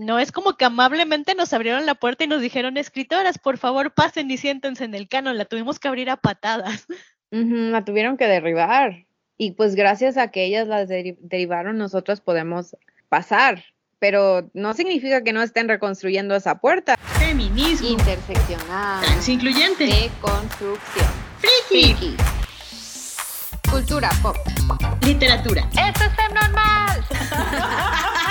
no es como que amablemente nos abrieron la puerta y nos dijeron, escritoras, por favor pasen y siéntense en el canon, la tuvimos que abrir a patadas. la tuvieron que derribar. Y pues gracias a que ellas las derivaron, nosotros podemos pasar. Pero no significa que no estén reconstruyendo esa puerta. Feminismo. Interseccional. Transincluyente. Deconstrucción. Friki. Friki. Cultura pop. Literatura. ¡Esto es Fem Normal!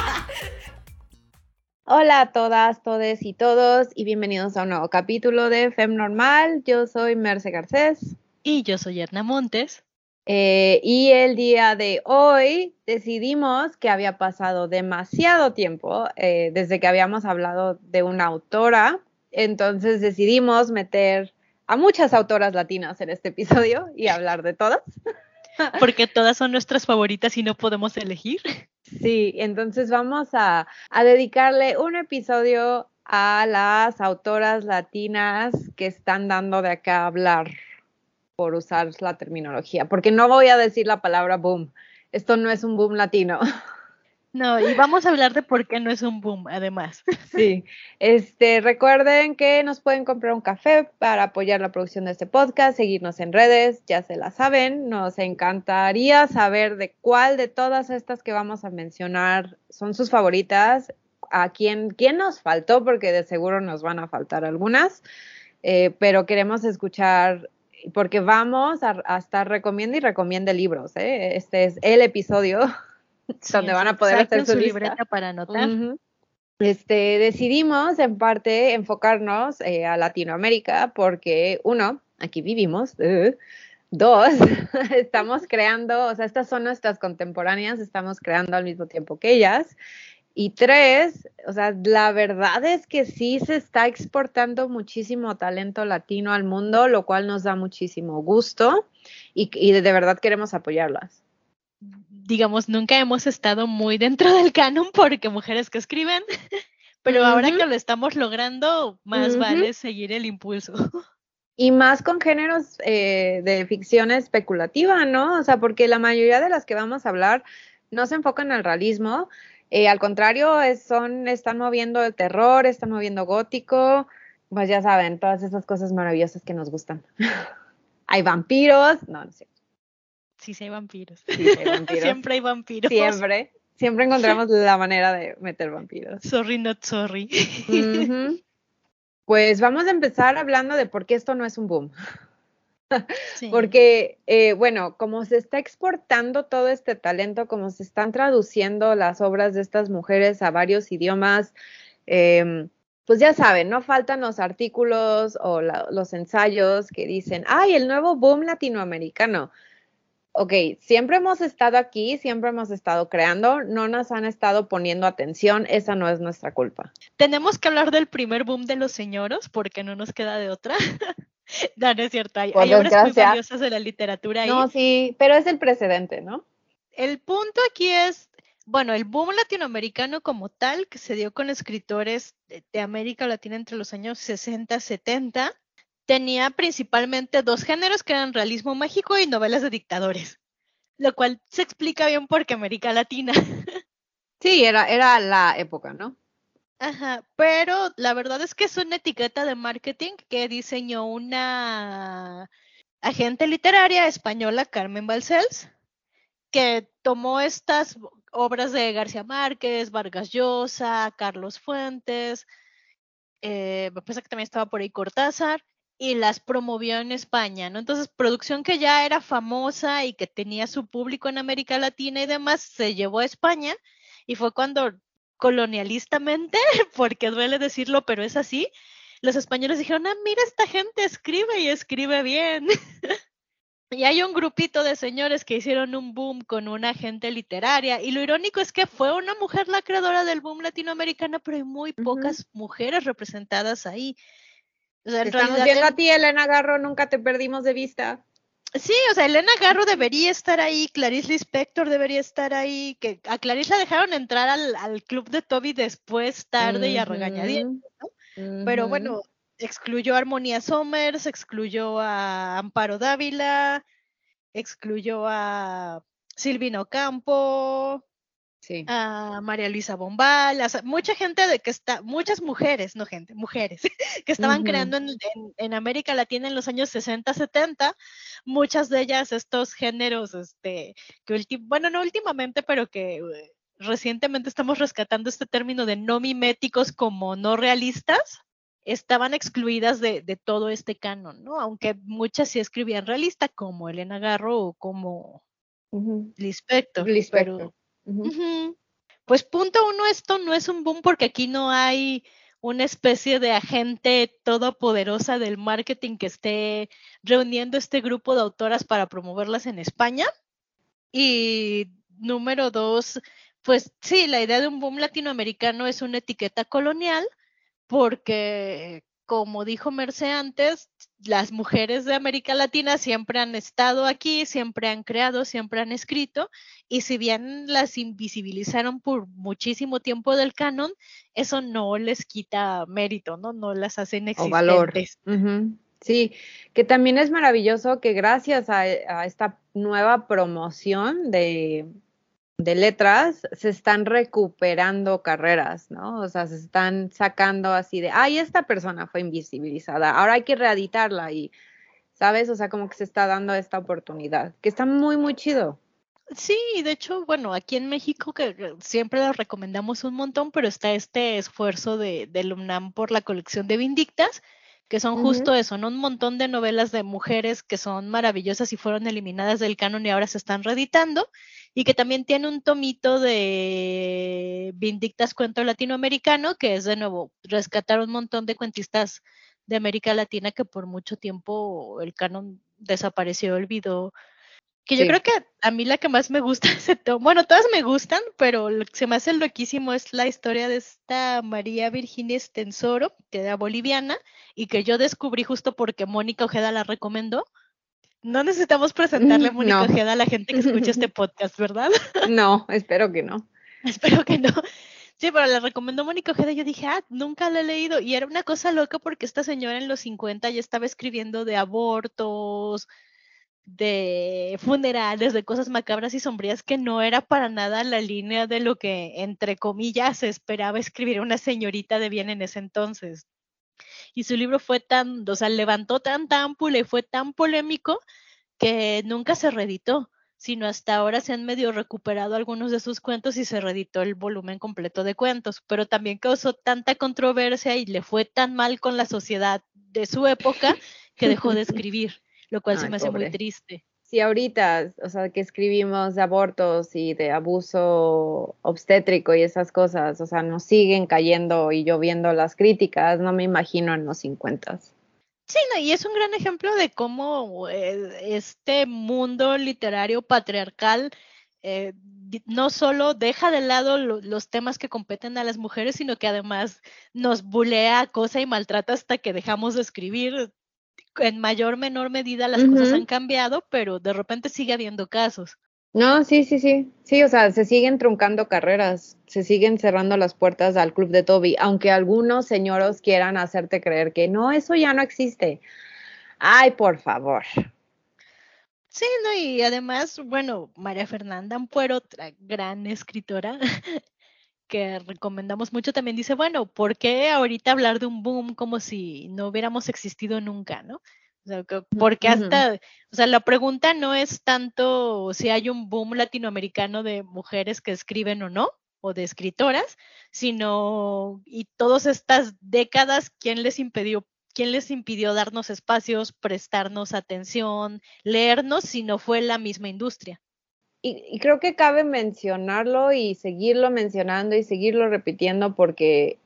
Hola a todas, todes y todos y bienvenidos a un nuevo capítulo de Fem Normal. Yo soy Merce Garcés. Y yo soy Erna Montes. Eh, y el día de hoy decidimos que había pasado demasiado tiempo eh, desde que habíamos hablado de una autora, entonces decidimos meter a muchas autoras latinas en este episodio y hablar de todas. Porque todas son nuestras favoritas y no podemos elegir. Sí, entonces vamos a, dedicarle un episodio a las autoras latinas que están dando de acá a hablar por usar la terminología, porque no voy a decir la palabra boom. Esto no es un boom latino. No, y vamos a hablar de por qué no es un boom, además. Sí, este, recuerden que nos pueden comprar un café para apoyar la producción de este podcast, seguirnos en redes, ya se la saben. Nos encantaría saber de cuál de todas estas que vamos a mencionar son sus favoritas, a quién, quién nos faltó, porque de seguro nos van a faltar algunas, eh, pero queremos escuchar porque vamos a, estar recomiendo y recomiende libros. ¿eh? Este es el episodio donde van a poder hacer su, libreta para anotar. Este, decidimos en parte enfocarnos eh, a Latinoamérica porque uno, aquí vivimos, uh, dos, estamos creando, o sea, estas son nuestras contemporáneas, estamos creando al mismo tiempo que ellas. Y tres, o sea, la verdad es que sí se está exportando muchísimo talento latino al mundo, lo cual nos da muchísimo gusto y, y de verdad queremos apoyarlas digamos, nunca hemos estado muy dentro del canon porque mujeres que escriben, pero ahora que lo estamos logrando, más vale seguir el impulso. Y más con géneros eh, de ficción especulativa, ¿no? O sea, porque la mayoría de las que vamos a hablar no se enfocan en el realismo, eh, al contrario, son, están moviendo el terror, están moviendo gótico, pues ya saben, todas esas cosas maravillosas que nos gustan. hay vampiros, no, no sé. Sí, sí hay vampiros. Sí, hay vampiros. Siempre hay vampiros. Siempre. Siempre encontramos la manera de meter vampiros. Sorry, not sorry. Pues vamos a empezar hablando de por qué esto no es un boom. Porque, eh, bueno, como se está exportando todo este talento, como se están traduciendo las obras de estas mujeres a varios idiomas, em, pues ya saben, no faltan los artículos o los ensayos que dicen, ay, el nuevo boom latinoamericano ok, siempre hemos estado aquí, siempre hemos estado creando, no nos han estado poniendo atención, esa no es nuestra culpa. Tenemos que hablar del primer boom de los señoros, porque no nos queda de otra. no, no es cierto, hay, obras muy valiosas de la literatura ahí. No, sí, pero es el precedente, ¿no? El punto aquí es, bueno, el boom latinoamericano como tal, que se dio con escritores de, de América Latina entre los años 60, 70, tenía principalmente dos géneros que eran realismo mágico y novelas de dictadores, lo cual se explica bien porque América Latina. Sí, era, era la época, ¿no? Ajá, pero la verdad es que es una etiqueta de marketing que diseñó una agente literaria española, Carmen Balcells, que tomó estas obras de García Márquez, Vargas Llosa, Carlos Fuentes, eh, me parece que también estaba por ahí Cortázar, y las promovió en España, ¿no? Entonces, producción que ya era famosa y que tenía su público en América Latina y demás, se llevó a España y fue cuando colonialistamente, porque duele decirlo, pero es así, los españoles dijeron, ah, mira, esta gente escribe y escribe bien. y hay un grupito de señores que hicieron un boom con una gente literaria. Y lo irónico es que fue una mujer la creadora del boom latinoamericano, pero hay muy pocas mujeres representadas ahí. Estamos viendo a ti, Elena Garro, nunca te perdimos de vista. Sí, o sea, Elena Garro debería estar ahí, Clarice Lispector debería estar ahí, que a Clarice la dejaron entrar al, club de Toby después, tarde y a regañadientes, ¿no? Pero bueno, excluyó a Armonía Somers, excluyó a Amparo Dávila, excluyó a Silvino Campo, Sí. a María Luisa Bombal, o sea, mucha gente de que está, muchas mujeres, no gente, mujeres, que estaban creando en, en- en América Latina en los años 60, 70, muchas de ellas estos géneros, este, que bueno, no últimamente, pero que eh, recientemente estamos rescatando este término de no miméticos como no realistas, estaban excluidas de, de todo este canon, ¿no? Aunque muchas sí escribían realista, como Elena Garro o como Ujú. Lispector, Lispector. pero Pues punto uno, esto no es un boom porque aquí no hay una especie de agente todopoderosa del marketing que esté reuniendo este grupo de autoras para promoverlas en España. Y número dos, pues sí, la idea de un boom latinoamericano es una etiqueta colonial porque, como dijo Merce antes, las mujeres de América Latina siempre han estado aquí, siempre han creado, siempre han escrito, y si bien las invisibilizaron por muchísimo tiempo del canon, eso no les quita mérito, ¿no? No las hacen o valor. existentes. Sí, que también es maravilloso que gracias a, a esta nueva promoción de, de letras se están recuperando carreras, ¿no? O sea, se están sacando así de, ay, esta persona fue invisibilizada, ahora hay que reeditarla y, ¿sabes? O sea, como que se está dando esta oportunidad, que está muy, muy chido. Sí, de hecho, bueno, aquí en México que que siempre lo recomendamos un montón, pero está este esfuerzo de, del UNAM por la colección de Vindictas, que son justo eso, ¿no? Un montón de novelas de mujeres que son maravillosas y fueron eliminadas del canon y ahora se están reeditando, y que también tiene un tomito de Vindictas Cuento Latinoamericano, que es de nuevo rescatar un montón de cuentistas de América Latina que por mucho tiempo el canon desapareció, olvidó que yo creo que a mí la que más me gusta ese tomo, bueno, todas me gustan, pero lo que se me hace loquísimo es la historia de esta María Virginia Estensoro, que era boliviana, y que yo descubrí justo porque Mónica Ojeda la recomendó. No necesitamos presentarle a Mm, Mónica no. Ojeda a la gente que escucha este podcast, ¿verdad? No, espero que no. Espero que no. Sí, pero la recomendó Mónica Ojeda y yo dije, ah, nunca la he leído. Y era una cosa loca porque esta señora en los 50 ya estaba escribiendo de abortos, de funerales, de cosas macabras y sombrías que no era para nada la línea de lo que, entre comillas, se esperaba escribir una señorita de bien en ese entonces. Y su libro fue tan, o sea, levantó tanta ámpula y fue tan polémico que nunca se reeditó, sino hasta ahora se han medio recuperado algunos de sus cuentos y se reeditó el volumen completo de cuentos, pero también causó tanta controversia y le fue tan mal con la sociedad de su época que dejó de escribir, lo cual se Ay, me hace muy triste. Si ahorita, o sea, que escribimos de abortos y de abuso obstétrico y esas cosas, o sea, nos siguen cayendo y lloviendo las críticas, no me imagino en los 50. Sí, no, y es un gran ejemplo de cómo eh, este mundo literario patriarcal eh, no solo deja de lado lo- los temas que competen a las mujeres, sino que además nos bulea, acosa y maltrata hasta que dejamos de escribir. En mayor o menor medida las cosas han cambiado, pero de repente sigue habiendo casos. No, sí, sí, sí. Sí, o sea, se siguen truncando carreras, se siguen cerrando las puertas al club de Toby, aunque algunos señoros quieran hacerte creer que no, eso ya no existe. Ay, por favor. Sí, no, y además, bueno, María Fernanda Ampuero, otra gran escritora que recomendamos mucho, también dice, bueno, ¿por qué ahorita hablar de un boom como si no hubiéramos existido nunca, no? O sea, que- porque Ujú. hasta, o sea, la pregunta no es tanto si hay un boom latinoamericano de mujeres que escriben o no, o de escritoras, sino, y todas estas décadas, ¿quién les impidió, quién les impidió darnos espacios, prestarnos atención, leernos, si no fue la misma industria? Y, y creo que cabe mencionarlo y seguirlo mencionando y seguirlo repitiendo porque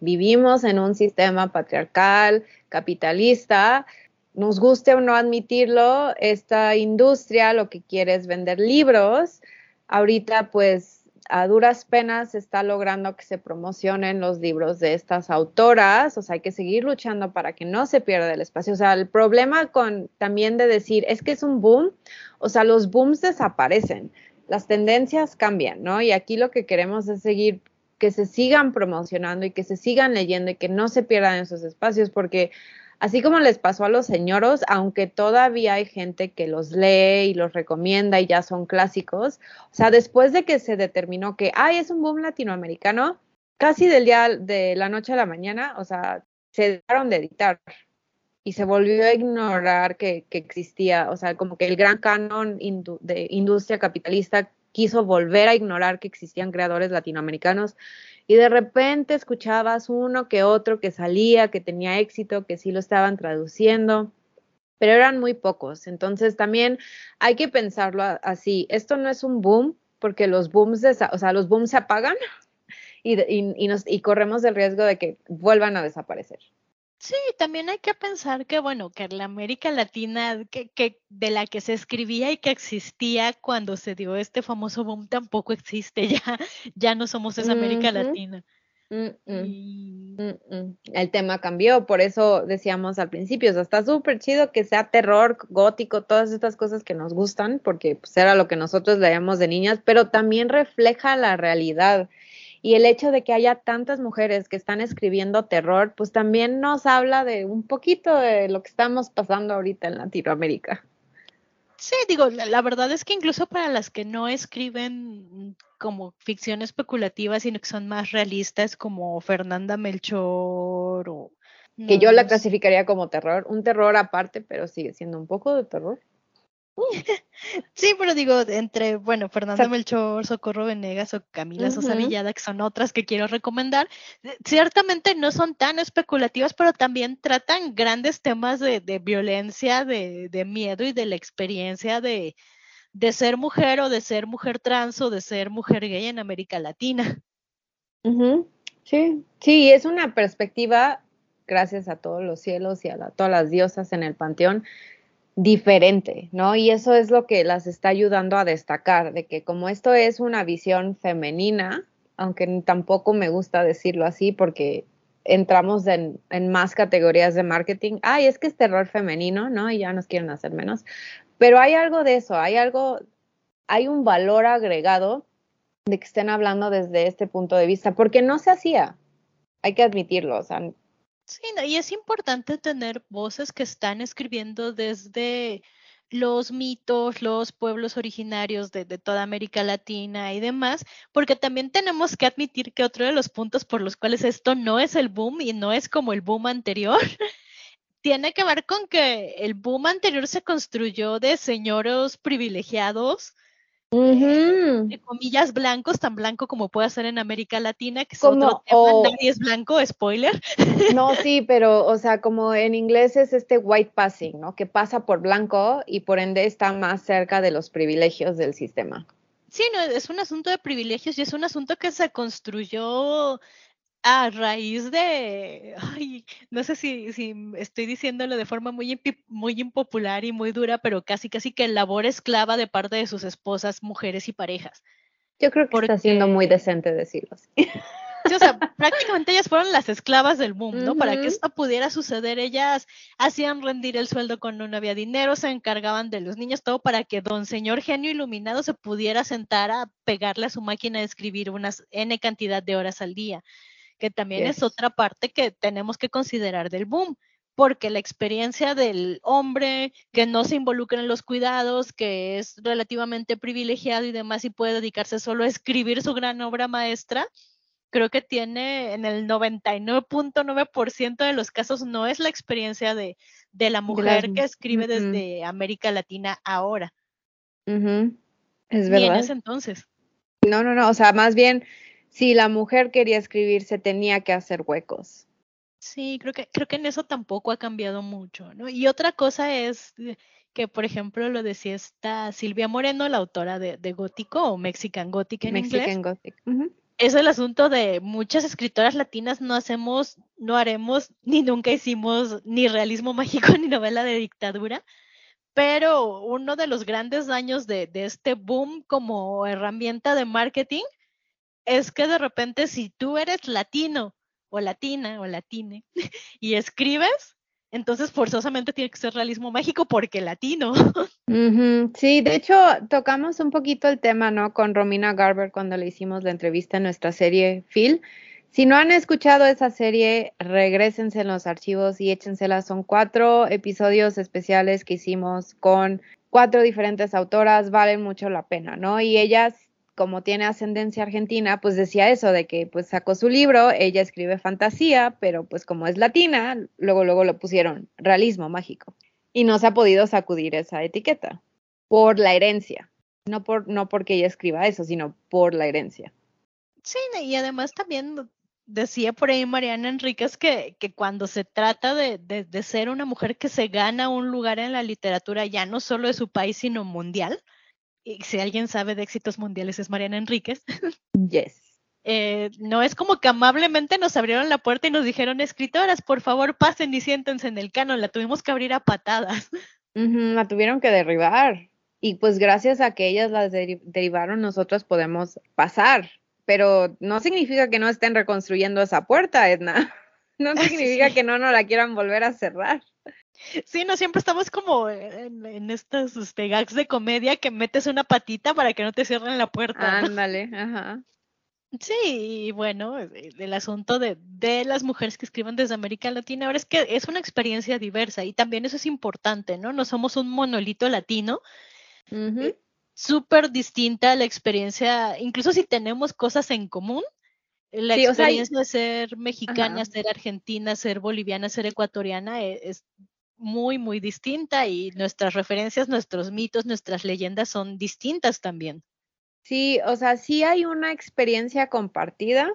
vivimos en un sistema patriarcal, capitalista, nos guste o no admitirlo, esta industria lo que quiere es vender libros. Ahorita pues a duras penas se está logrando que se promocionen los libros de estas autoras, o sea, hay que seguir luchando para que no se pierda el espacio. O sea, el problema con también de decir es que es un boom, o sea, los booms desaparecen, las tendencias cambian, ¿no? Y aquí lo que queremos es seguir que se sigan promocionando y que se sigan leyendo y que no se pierdan esos espacios, porque así como les pasó a los señoros, aunque todavía hay gente que los lee y los recomienda y ya son clásicos, o sea, después de que se determinó que, ay, es un boom latinoamericano, casi del día de la noche a la mañana, o sea, se dejaron de editar y se volvió a ignorar que, existía, o sea, como que el gran canon de industria capitalista quiso volver a ignorar que existían creadores latinoamericanos y de repente escuchabas uno que otro que salía, que tenía éxito, que sí lo estaban traduciendo, pero eran muy pocos. Entonces también hay que pensarlo así. Esto no es un boom porque los booms, o sea, los booms se apagan y, y nos, y corremos el riesgo de que vuelvan a desaparecer. Sí, también hay que pensar que, bueno, que la América Latina, que, que de la que se escribía y que existía cuando se dio este famoso boom, tampoco existe ya. Ya no somos esa América. Latina. Y. El tema cambió, por eso decíamos al principio, o sea, está súper chido que sea terror, gótico, todas estas cosas que nos gustan, porque pues, era lo que nosotros leíamos de niñas, pero también refleja la realidad. Y el hecho de que haya tantas mujeres que están escribiendo terror, pues también nos habla de un poquito de lo que estamos pasando ahorita en Latinoamérica. Sí, digo, la, la verdad es que incluso para las que no escriben como ficción especulativa, sino que son más realistas, como Fernanda Melchor o... Que yo la clasificaría como terror, un terror aparte, pero sigue siendo un poco de terror. Sí, pero digo, entre, bueno, Fernanda sea- Melchor, Socorro Venegas o Camila Sosa. Villada, que son otras que quiero recomendar, eh, ciertamente no son tan especulativas, pero también tratan grandes temas de, de violencia, de, de miedo y de la experiencia de, de ser mujer o de ser mujer trans o de ser mujer gay en América Latina. Sí, sí, es una perspectiva, gracias a todos los cielos y a la- todas las diosas en el panteón, diferente, ¿no? Y eso es lo que las está ayudando a destacar, de que como esto es una visión femenina, aunque tampoco me gusta decirlo así porque entramos en, en más categorías de marketing, ay, es que es terror femenino, ¿no? Y ya nos quieren hacer menos, pero hay algo de eso, hay algo, hay un valor agregado de que estén hablando desde este punto de vista, porque no se hacía, hay que admitirlo, o sea, Sí, no, y es importante tener voces que están escribiendo desde los mitos, los pueblos originarios de, de toda América Latina y demás, porque también tenemos que admitir que otro de los puntos por los cuales esto no es el boom y no es como el boom anterior, tiene que ver con que el boom anterior se construyó de señoros privilegiados, ujú, de comillas blancos, tan blanco como puede ser en América Latina, que es Como, otro tema, o- nadie es blanco, spoiler. no, sí, pero, o sea, como en inglés es este white passing, ¿no? Que pasa por blanco y por ende está más cerca de los privilegios del sistema. Sí, no, es un asunto de privilegios y es un asunto que se construyó a raíz de, ay, no sé si, si estoy diciéndolo de forma muy, impi- muy impopular y muy dura, pero casi casi que labor esclava de parte de sus esposas, mujeres y parejas. Yo creo que está siendo muy decente decirlo así. Sí, o sea, prácticamente ellas fueron las esclavas del boom, ¿no? Para que esto pudiera suceder, ellas hacían rendir el sueldo cuando no había dinero, se encargaban de los niños, todo para que don señor genio iluminado se pudiera sentar a pegarle a su máquina de escribir unas N cantidad de horas al día, que también Yes. es otra parte que tenemos que considerar del boom. Porque la experiencia del hombre que no se involucra en los cuidados, que es relativamente privilegiado y demás, y puede dedicarse solo a escribir su gran obra maestra, creo que tiene en el 99.9% de los casos no es la experiencia de, de la mujer que escribe desde América Latina ahora, Es ni en verdad. ese entonces. No, no, no, o sea, más bien, si la mujer quería escribir, se tenía que hacer huecos. Sí, creo que, creo que en eso tampoco ha cambiado mucho, ¿no? Y otra cosa es que, por ejemplo, lo decía esta Silvia Moreno, la autora de, de Gótico o Mexican Gothic en inglés, Mexican Gothic. Ujú. es el asunto de muchas escritoras latinas no hacemos, no haremos, ni nunca hicimos ni realismo mágico ni novela de dictadura, pero uno de los grandes daños de, de este boom como herramienta de marketing es que de repente si tú eres latino o latina o latine y escribes, entonces forzosamente tiene que ser realismo mágico porque latino. Sí, de hecho, tocamos un poquito el tema, ¿no? Con Romina Garber cuando le hicimos la entrevista en nuestra serie Phil, Si no han escuchado esa serie, regresense en los archivos y échensela. Son cuatro episodios especiales que hicimos con cuatro diferentes autoras, valen mucho la pena, ¿no? Y ellas, como tiene ascendencia argentina, pues decía eso, de que pues sacó su libro, ella escribe fantasía, pero pues como es latina, luego luego lo pusieron realismo mágico. Y no se ha podido sacudir esa etiqueta por la herencia, no, por, no porque ella escriba eso, sino por la herencia. Sí, y además también decía por ahí Mariana Enríquez que, que cuando se trata de, de, de, ser una mujer que se gana un lugar en la literatura, ya no solo de su país, sino mundial, y si alguien sabe de éxitos mundiales es Mariana Enríquez. Yes. Eh, no es como que amablemente nos abrieron la puerta y nos dijeron, escritoras, por favor pasen y siéntense en el canon, la tuvimos que abrir a patadas. Uh -huh, la tuvieron que derribar. Y pues gracias a que ellas las deri derivaron, nosotros podemos pasar pero no significa que no estén reconstruyendo esa puerta, Edna. No significa sí. que no nos la quieran volver a cerrar. Sí, no siempre estamos como en, en estos este, gags de comedia que metes una patita para que no te cierren la puerta. Ándale, ¿no? ajá. Sí, y bueno, el asunto de, de las mujeres que escriben desde América Latina, ahora es que es una experiencia diversa y también eso es importante, ¿no? No somos un monolito latino. Uh -huh súper distinta la experiencia, incluso si tenemos cosas en común, la sí, experiencia o sea, de ser mexicana, ajá. ser argentina, ser boliviana, ser ecuatoriana es, es, muy, muy distinta y nuestras referencias, nuestros mitos, nuestras leyendas son distintas también. Sí, o sea, sí hay una experiencia compartida,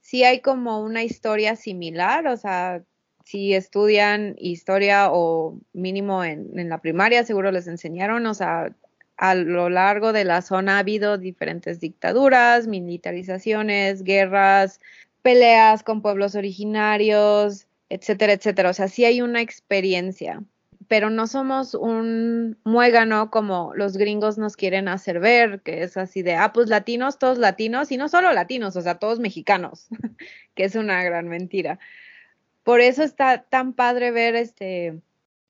sí hay como una historia similar, o sea, si estudian historia o mínimo en, en la primaria, seguro les enseñaron, o sea, a lo largo de la zona ha habido diferentes dictaduras, militarizaciones, guerras, peleas con pueblos originarios, etcétera, etcétera. O sea, sí hay una experiencia, pero no somos un muégano como los gringos nos quieren hacer ver, que es así de, ah, pues latinos, todos latinos, y no solo latinos, o sea, todos mexicanos, que es una gran mentira. Por eso está tan padre ver este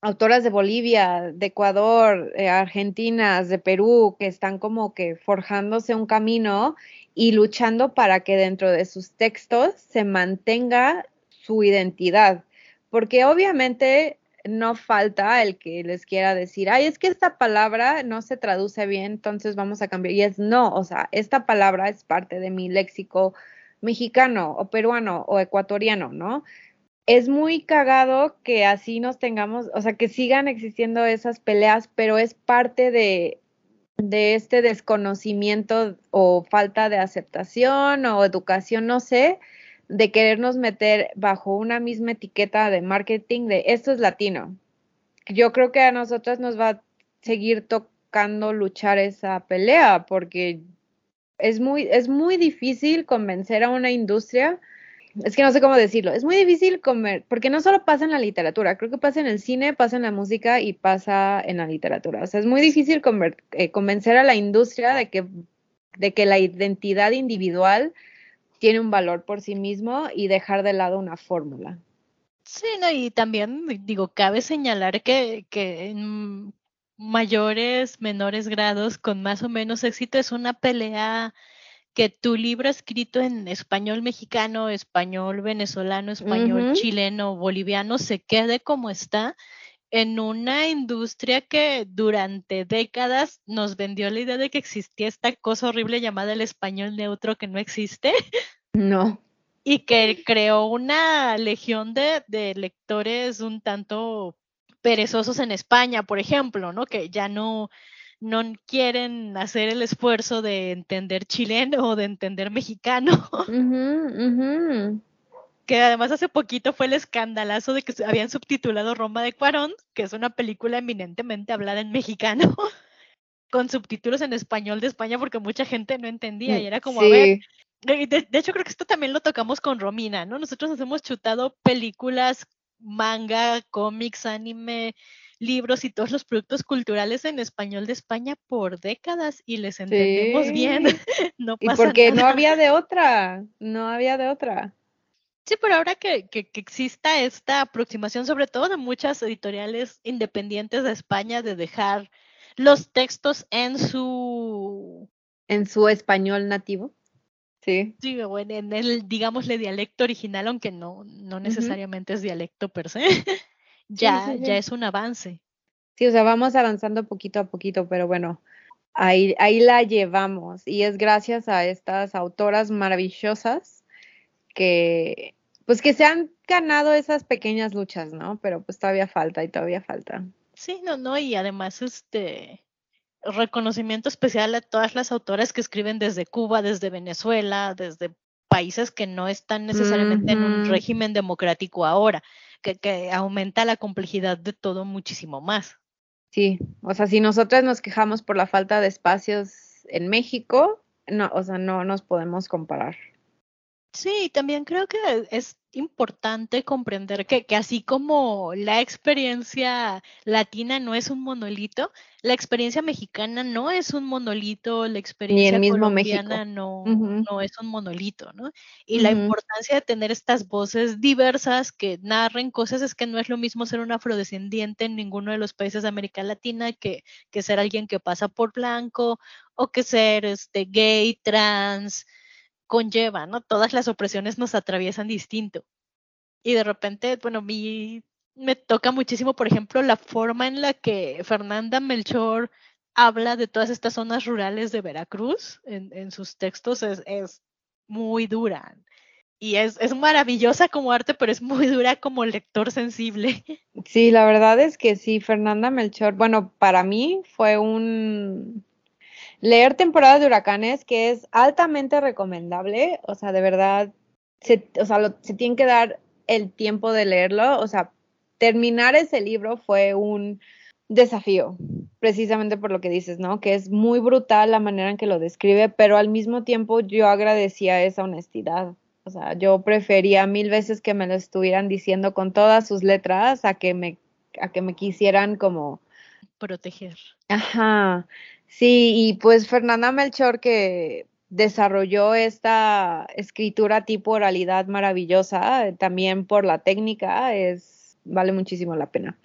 autoras de Bolivia, de Ecuador, eh, argentinas, de Perú, que están como que forjándose un camino y luchando para que dentro de sus textos se mantenga su identidad. Porque obviamente no falta el que les quiera decir, ay, es que esta palabra no se traduce bien, entonces vamos a cambiar. Y es no, o sea, esta palabra es parte de mi léxico mexicano o peruano o ecuatoriano, ¿no? es muy cagado que así nos tengamos, o sea, que sigan existiendo esas peleas, pero es parte de, de este desconocimiento o falta de aceptación o educación, no sé, de querernos meter bajo una misma etiqueta de marketing de esto es latino. Yo creo que a nosotras nos va a seguir tocando luchar esa pelea porque es muy, es muy difícil convencer a una industria es que no sé cómo decirlo, es muy difícil comer, porque no solo pasa en la literatura, creo que pasa en el cine, pasa en la música y pasa en la literatura. O sea, es muy difícil eh, convencer a la industria de que, de que la identidad individual tiene un valor por sí mismo y dejar de lado una fórmula. Sí, no, y también digo, cabe señalar que, que en mayores, menores grados, con más o menos éxito, es una pelea que tu libro escrito en español mexicano, español venezolano, español uh -huh. chileno, boliviano, se quede como está en una industria que durante décadas nos vendió la idea de que existía esta cosa horrible llamada el español neutro que no existe. No. Y que creó una legión de, de lectores un tanto perezosos en España, por ejemplo, ¿no? Que ya no, no quieren hacer el esfuerzo de entender chileno o de entender mexicano. Uh -huh, uh -huh. Que además hace poquito fue el escandalazo de que habían subtitulado Roma de Cuarón, que es una película eminentemente hablada en mexicano, con subtítulos en español de España porque mucha gente no entendía y era como, sí. a ver, de, de, hecho creo que esto también lo tocamos con Romina, ¿no? Nosotros nos hemos chutado películas, manga, cómics, anime, libros y todos los productos culturales en español de España por décadas y les entendemos sí. bien. no pasa y porque nada. no había de otra, no había de otra. Sí, pero ahora que, que, que, exista esta aproximación, sobre todo de muchas editoriales independientes de España, de dejar los textos en su... En su español nativo. Sí. Sí, o en, en el, digámosle, dialecto original, aunque no, no necesariamente es dialecto per se, ya, sí, sí. ya es un avance. Sí, o sea, vamos avanzando poquito a poquito, pero bueno, ahí, ahí la llevamos. Y es gracias a estas autoras maravillosas que, pues que se han ganado esas pequeñas luchas, ¿no? Pero pues todavía falta y todavía falta. Sí, no, no, y además este reconocimiento especial a todas las autoras que escriben desde Cuba, desde Venezuela, desde países que no están necesariamente en un régimen democrático ahora, que, que aumenta la complejidad de todo muchísimo más. Sí, o sea, si nosotras nos quejamos por la falta de espacios en México, no, o sea, no nos podemos comparar. Sí, también creo que es importante comprender que, que así como la experiencia latina no es un monolito, la experiencia mexicana no es un monolito, la experiencia mismo colombiana no, no es un monolito, ¿no? Y la importancia de tener estas voces diversas que narren cosas es que no es lo mismo ser un afrodescendiente en ninguno de los países de América Latina que, que ser alguien que pasa por blanco o que ser este gay, trans, conlleva, ¿no? Todas las opresiones nos atraviesan distinto. Y de repente, bueno, me toca muchísimo, por ejemplo, la forma en la que Fernanda Melchor habla de todas estas zonas rurales de Veracruz en, en sus textos es, es muy dura. Y es, es maravillosa como arte, pero es muy dura como lector sensible. Sí, la verdad es que sí, Fernanda Melchor, bueno, para mí fue un leer temporada de huracanes que es altamente recomendable, o sea, de verdad, se, o sea, lo- se tiene que dar el tiempo de leerlo, o sea, terminar ese libro fue un desafío, precisamente por lo que dices, ¿no? Que es muy brutal la manera en que lo describe, pero al mismo tiempo yo agradecía esa honestidad. O sea, yo prefería mil veces que me lo estuvieran diciendo con todas sus letras a que me, a que me quisieran como, Proteger. ajá, sí, y pues Fernanda Melchor que desarrolló esta escritura tipo oralidad maravillosa, eh, también por la técnica, es, vale muchísimo la pena.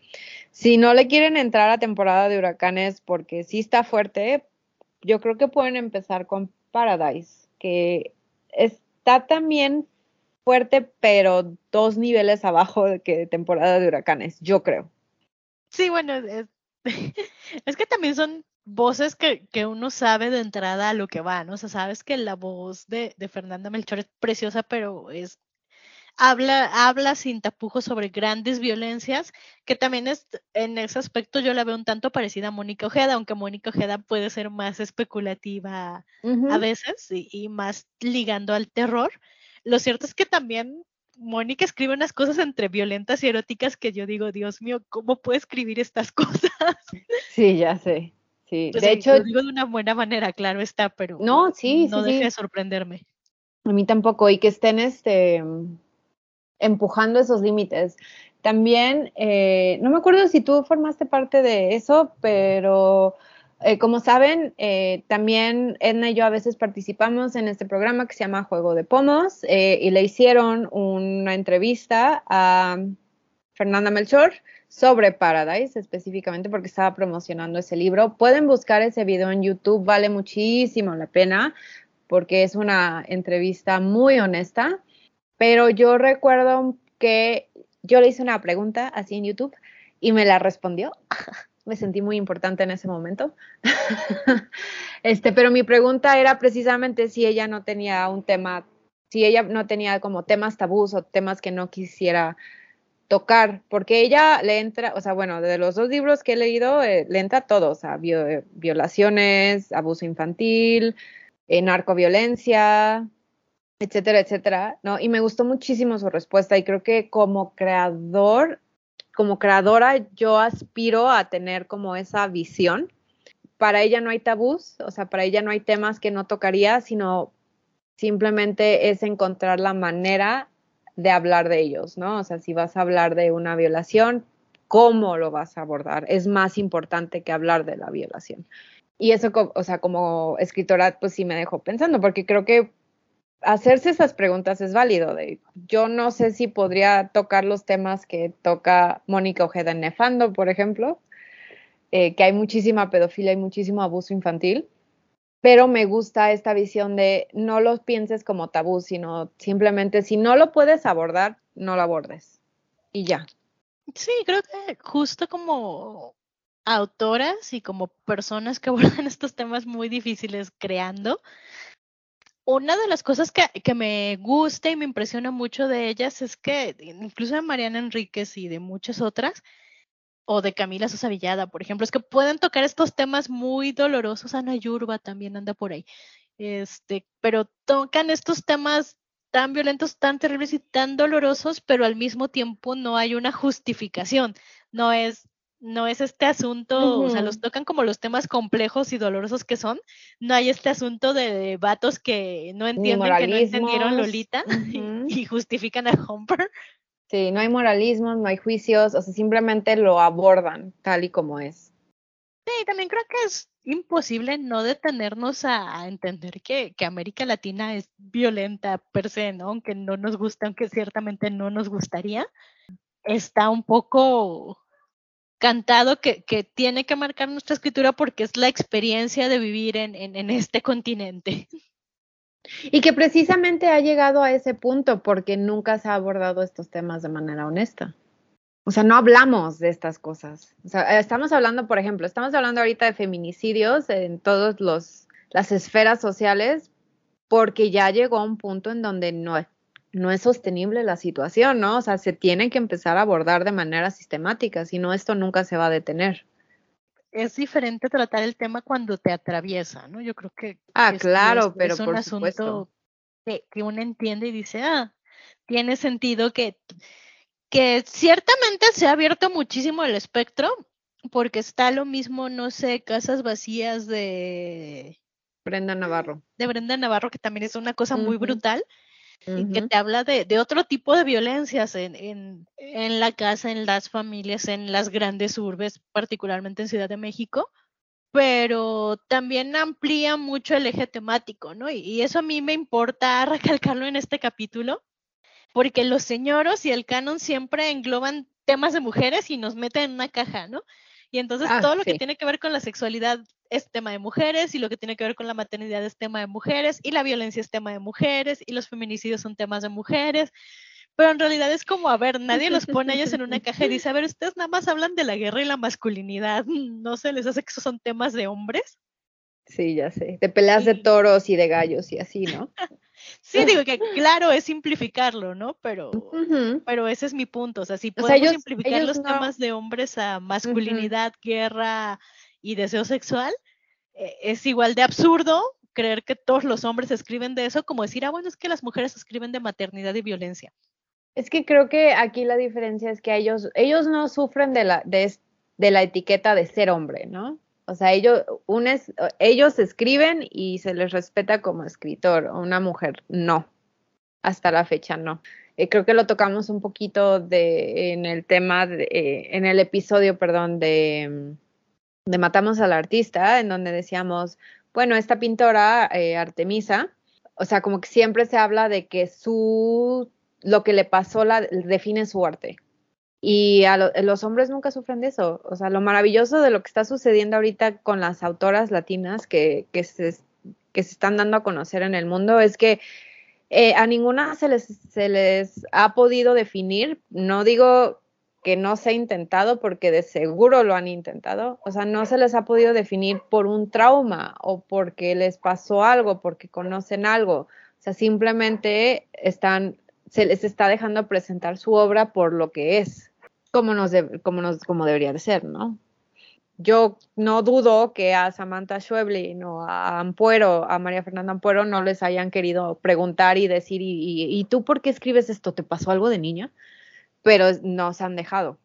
Si no le quieren entrar a temporada de huracanes porque sí está fuerte, yo creo que pueden empezar con Paradise, que está también fuerte, pero dos niveles abajo de que temporada de huracanes, yo creo. Sí, bueno, es, es que también son voces que, que uno sabe de entrada a lo que va, ¿no? O sea, sabes que la voz de, de Fernanda Melchor es preciosa, pero es habla, habla sin tapujos sobre grandes violencias, que también es, en ese aspecto yo la veo un tanto parecida a Mónica Ojeda, aunque Mónica Ojeda puede ser más especulativa a veces y, y más ligando al terror. Lo cierto es que también Mónica escribe unas cosas entre violentas y eróticas que yo digo, Dios mío, ¿cómo puede escribir estas cosas? Sí, ya sé. Sí, Pues de sí, hecho, lo digo de una buena manera, claro está, pero no, sí, no sí, deje de sorprenderme. A mí tampoco, y que estén este, empujando esos límites. También, eh, no me acuerdo si tú formaste parte de eso, pero eh, como saben, eh, también Edna y yo a veces participamos en este programa que se llama Juego de Pomos y le hicieron una entrevista a Fernanda Melchor sobre Paradise específicamente porque estaba promocionando ese libro. Pueden buscar ese video en YouTube, vale muchísimo la pena porque es una entrevista muy honesta, pero yo recuerdo que yo le hice una pregunta así en YouTube y me la respondió. me sentí muy importante en ese momento. este, pero mi pregunta era precisamente si ella no tenía un tema, si ella no tenía como temas tabús o temas que no quisiera tocar, porque ella le entra, o sea, bueno, de los dos libros que he leído, eh, le entra todo, o sea, bio, violaciones, abuso infantil, eh, narcoviolencia, etcétera, etcétera, ¿no? Y me gustó muchísimo su respuesta y creo que como creador, como creadora, yo aspiro a tener como esa visión. Para ella no hay tabús, o sea, para ella no hay temas que no tocaría, sino simplemente es encontrar la manera de hablar de ellos, ¿no? O sea, si vas a hablar de una violación, ¿cómo lo vas a abordar? Es más importante que hablar de la violación. Y eso, o sea, como escritora, pues sí me dejó pensando, porque creo que hacerse esas preguntas es válido. Yo no sé si podría tocar los temas que toca Mónica Ojeda en Nefando, por ejemplo, eh, que hay muchísima pedofilia y muchísimo abuso infantil. Pero me gusta esta visión de no los pienses como tabú, sino simplemente si no lo puedes abordar, no lo abordes. Y ya. Sí, creo que justo como autoras y como personas que abordan estos temas muy difíciles creando, una de las cosas que, que, me gusta y me impresiona mucho de ellas es que, incluso de Mariana Enríquez y de muchas otras, o de Camila Sosa Villada, por ejemplo, es que pueden tocar estos temas muy dolorosos. Ana Yurba también anda por ahí. Este, pero tocan estos temas tan violentos, tan terribles y tan dolorosos, pero al mismo tiempo no hay una justificación. No es, no es este asunto, o sea, los tocan como los temas complejos y dolorosos que son. No hay este asunto de vatos que no entienden que no entendieron Lolita y, y, justifican a Humper. Sí, no hay moralismo, no hay juicios, o sea, simplemente lo abordan tal y como es. Sí, también creo que es imposible no detenernos a, entender que, que, América Latina es violenta per se, ¿no? Aunque no nos gusta, aunque ciertamente no nos gustaría. Está un poco cantado que, que tiene que marcar nuestra escritura porque es la experiencia de vivir en, en, en este continente. Y que precisamente ha llegado a ese punto porque nunca se ha abordado estos temas de manera honesta. O sea, no hablamos de estas cosas. O sea, estamos hablando, por ejemplo, estamos hablando ahorita de feminicidios en todas las esferas sociales porque ya llegó a un punto en donde no, no es sostenible la situación, ¿no? O sea, se tiene que empezar a abordar de manera sistemática, si no, esto nunca se va a detener es diferente tratar el tema cuando te atraviesa, ¿no? Yo creo que ah, claro, es, pero es un por asunto supuesto. Que, que, uno entiende y dice, ah, tiene sentido que, que ciertamente se ha abierto muchísimo el espectro, porque está lo mismo, no sé, casas vacías de Brenda Navarro. De Brenda Navarro, que también es una cosa uh -huh. muy que te habla de, de, otro tipo de violencias en, en, en, la casa, en las familias, en las grandes urbes, particularmente en Ciudad de México, pero también amplía mucho el eje temático, ¿no? Y, y eso a mí me importa recalcarlo en este capítulo, porque los señoros y el canon siempre engloban temas de mujeres y nos meten en una caja, ¿no? Y entonces ah, todo lo sí. que tiene que ver con la sexualidad es tema de mujeres y lo que tiene que ver con la maternidad es tema de mujeres y la violencia es tema de mujeres y los feminicidios son temas de mujeres. Pero en realidad es como, a ver, nadie los pone a ellos en una caja y dice, a ver, ustedes nada más hablan de la guerra y la masculinidad, ¿no se les hace que esos son temas de hombres? Sí, ya sé, de peleas de toros y de gallos y así, ¿no? sí, digo que claro es simplificarlo, ¿no? Pero, uh -huh. pero ese es mi punto. O sea, si podemos o sea, ellos, simplificar ellos los no... temas de hombres a masculinidad, uh -huh. guerra y deseo sexual, eh, es igual de absurdo creer que todos los hombres escriben de eso como decir, ah, bueno, es que las mujeres escriben de maternidad y violencia. Es que creo que aquí la diferencia es que ellos, ellos no sufren de la, de, de la etiqueta de ser hombre, ¿no? O sea, ellos, un es, ellos escriben y se les respeta como escritor, una mujer no, hasta la fecha no. Eh, creo que lo tocamos un poquito de, en el tema, de, eh, en el episodio, perdón, de, de Matamos al Artista, en donde decíamos, bueno, esta pintora, eh, Artemisa, o sea, como que siempre se habla de que su, lo que le pasó la, define su arte, y a lo, los hombres nunca sufren de eso. O sea, lo maravilloso de lo que está sucediendo ahorita con las autoras latinas que, que, se, que se están dando a conocer en el mundo es que eh, a ninguna se les, se les ha podido definir. No digo que no se ha intentado porque de seguro lo han intentado. O sea, no se les ha podido definir por un trauma o porque les pasó algo, porque conocen algo. O sea, simplemente están, se les está dejando presentar su obra por lo que es como, nos de, nos, como debería de ser, ¿no? Yo no dudo que a Samantha Schweblin o a Ampuero, a María Fernanda Ampuero, no les hayan querido preguntar y decir, ¿y, y, ¿y tú por qué escribes esto? ¿Te pasó algo de niña? Pero no se han dejado.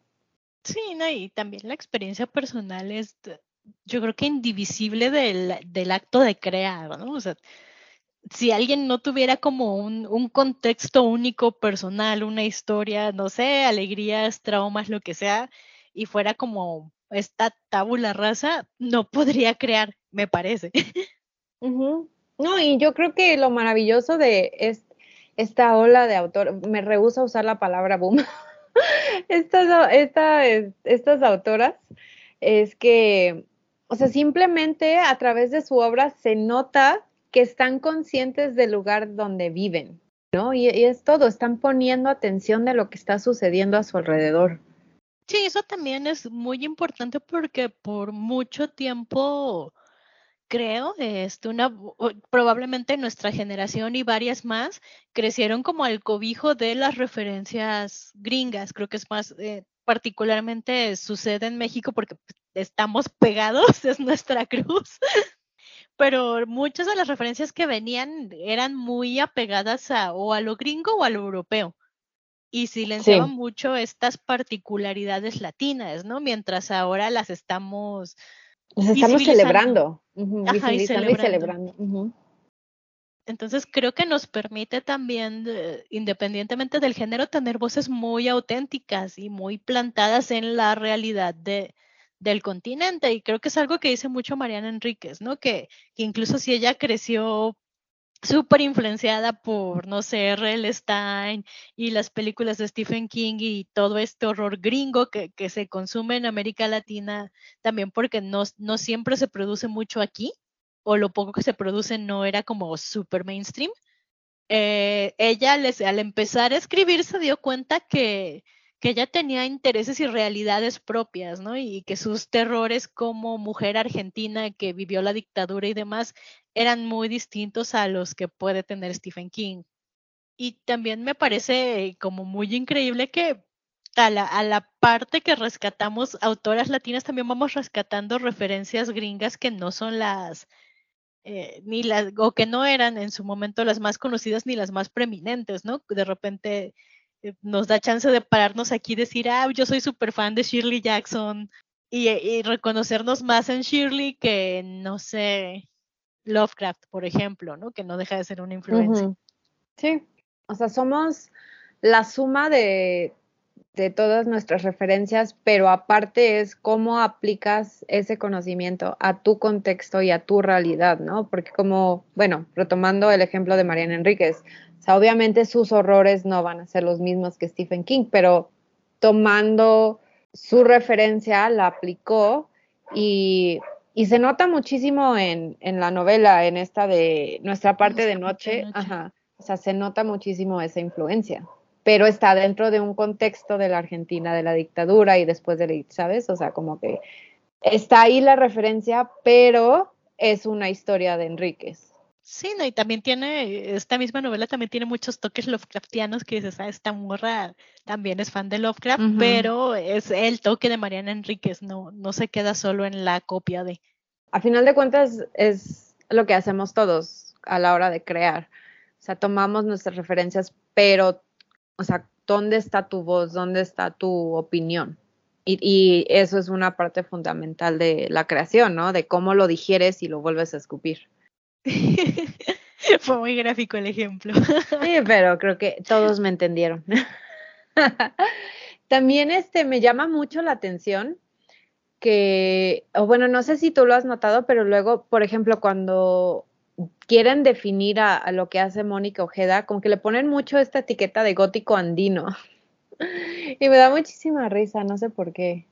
Sí, no, y también la experiencia personal es, yo creo que indivisible del, del acto de crear, ¿no? O sea, si alguien no tuviera como un, un, contexto único personal, una historia, no sé, alegrías, traumas, lo que sea, y fuera como esta tabula rasa, no podría crear, me parece. No, y yo creo que lo maravilloso de es, esta ola de autor, me rehúso a usar la palabra boom, estas, esta, estas autoras, es que o sea, simplemente a través de su obra se nota que están conscientes del lugar donde viven, ¿no? Y, es todo, están poniendo atención de lo que está sucediendo a su alrededor. Sí, eso también es muy importante porque por mucho tiempo creo, este, una, probablemente nuestra generación y varias más crecieron como al cobijo de las referencias gringas. Creo que es más, eh, particularmente sucede en México porque pues, estamos pegados, es nuestra cruz. Pero muchas de las referencias que venían eran muy apegadas a o a lo gringo o a lo europeo. Y silenciaban mucho estas particularidades latinas, ¿no? Mientras ahora las estamos Nos estamos celebrando, Ajá, y celebrando. Entonces creo que nos permite también, eh, independientemente del género, tener voces muy auténticas y muy plantadas en la realidad de, del continente. Y creo que es algo que dice mucho Mariana Enríquez, ¿no? Que, incluso si ella creció súper influenciada por, no sé, R.L. Stein y las películas de Stephen King y todo este horror gringo que, se consume en América Latina, también porque no, no siempre se produce mucho aquí o lo poco que se produce no era como super mainstream. Eh, ella al empezar a escribir se dio cuenta que, que ella tenía intereses y realidades propias, ¿no? Y que sus terrores como mujer argentina que vivió la dictadura y demás eran muy distintos a los que puede tener Stephen King. Y también me parece como muy increíble que a la, parte que rescatamos autoras latinas, también vamos rescatando referencias gringas que no son las, eh, ni las, o que no eran en su momento las más conocidas ni las más preeminentes, ¿no? De repente nos da chance de pararnos aquí y decir, ah, yo soy súper fan de Shirley Jackson y, reconocernos más en Shirley que, no sé, Lovecraft, por ejemplo, ¿no? Que no deja de ser una influencia. Sí, o sea, somos la suma de, de todas nuestras referencias, pero aparte es cómo aplicas ese conocimiento a tu contexto y a tu realidad, ¿no? Porque como, bueno, retomando el ejemplo de Mariana Enríquez, o sea, obviamente sus horrores no van a ser los mismos que Stephen King, pero tomando su referencia, la aplicó y, y se nota muchísimo en, en la novela, en esta de nuestra parte de noche. ajá, o sea, se nota muchísimo esa influencia, pero está dentro de un contexto de la Argentina, de la dictadura y después de la, ¿sabes? O sea, como que está ahí la referencia, pero es una historia de Enríquez. Sí, no, y también tiene, esta misma novela también tiene muchos toques Lovecraftianos que dices, ah, esta morra también es fan de Lovecraft, pero es el toque de Mariana Enríquez, no, no se queda solo en la copia de. a final de cuentas es lo que hacemos todos a la hora de crear. O sea, tomamos nuestras referencias, pero, o sea, ¿dónde está tu voz? ¿Dónde está tu opinión? Y, y eso es una parte fundamental de la creación, ¿no? De cómo lo digieres y lo vuelves a escupir. Fue muy gráfico el ejemplo. Sí, pero creo que todos me entendieron. También este me llama mucho la atención que, o bueno, no sé si tú lo has notado, pero luego, por ejemplo, cuando quieren definir a, a lo que hace Mónica Ojeda, como que le ponen mucho esta etiqueta de gótico andino. Y me da muchísima risa, no sé por qué.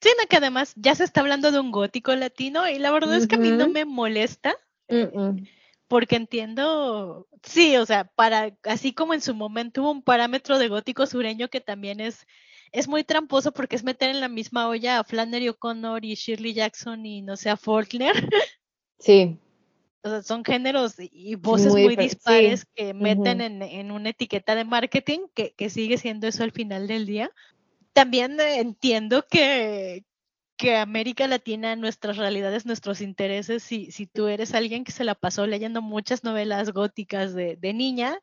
Sí, no, que además ya se está hablando de un gótico latino y la verdad es que a mí no me molesta Mm, mm. porque entiendo, sí, o sea, para, así como en su momento hubo un parámetro de gótico sureño que también es, es muy tramposo porque es meter en la misma olla a Flannery O'Connor y Shirley Jackson y no sé, a Faulkner. Sí, O sea, son géneros y voces Muy muy, difer- sí. dispares que meten Ujú. en, en una etiqueta de marketing que, que sigue siendo eso al final del día. También eh, entiendo que, que América Latina, nuestras realidades, nuestros intereses, si, si tú eres alguien que se la pasó leyendo muchas novelas góticas de, de niña,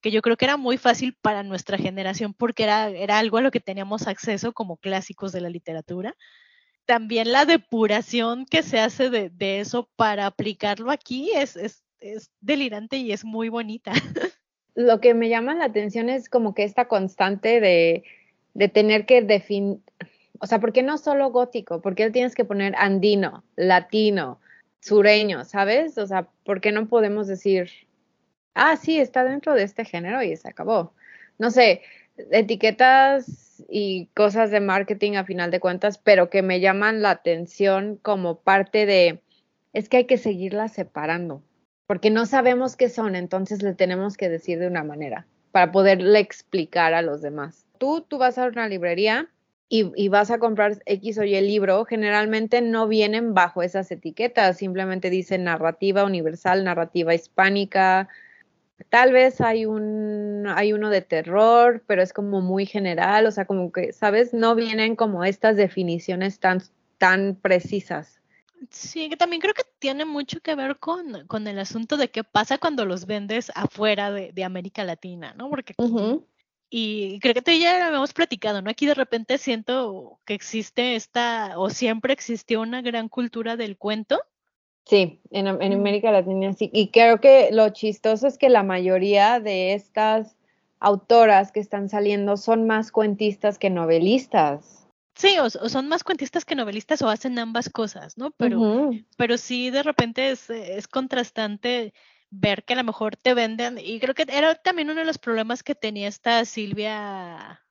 que yo creo que era muy fácil para nuestra generación porque era, era algo a lo que teníamos acceso como clásicos de la literatura. También la depuración que se hace de, de eso para aplicarlo aquí es, es, es delirante y es muy bonita. lo que me llama la atención es como que esta constante de, de tener que definir, o sea, ¿por qué no solo gótico? ¿Por qué tienes que poner andino, latino, sureño, ¿sabes? O sea, ¿por qué no podemos decir, ah, sí, está dentro de este género y se acabó? No sé, etiquetas y cosas de marketing a final de cuentas, pero que me llaman la atención como parte de, es que hay que seguirlas separando, porque no sabemos qué son, entonces le tenemos que decir de una manera para poderle explicar a los demás. Tú, tú vas a una librería y, y, vas a comprar X o Y libro, generalmente no vienen bajo esas etiquetas, simplemente dicen narrativa universal, narrativa hispánica, Tal vez hay un hay uno de terror, pero es como muy general, o sea, como que, ¿sabes? No vienen como estas definiciones tan tan precisas. Sí, que también creo que tiene mucho que ver con, con el asunto de qué pasa cuando los vendes afuera de, de América Latina, ¿no? Porque uh -huh. Y creo que tú ya lo habíamos platicado, ¿no? Aquí de repente siento que existe esta, o siempre existió una gran cultura del cuento, Sí, en, en, América Latina sí. Y creo que lo chistoso es que la mayoría de estas autoras que están saliendo son más cuentistas que novelistas. Sí, o, o son más cuentistas que novelistas o hacen ambas cosas, ¿no? Pero, uh -huh. pero sí de repente es, es contrastante ver que a lo mejor te venden, y creo que era también uno de los problemas que tenía esta Silvia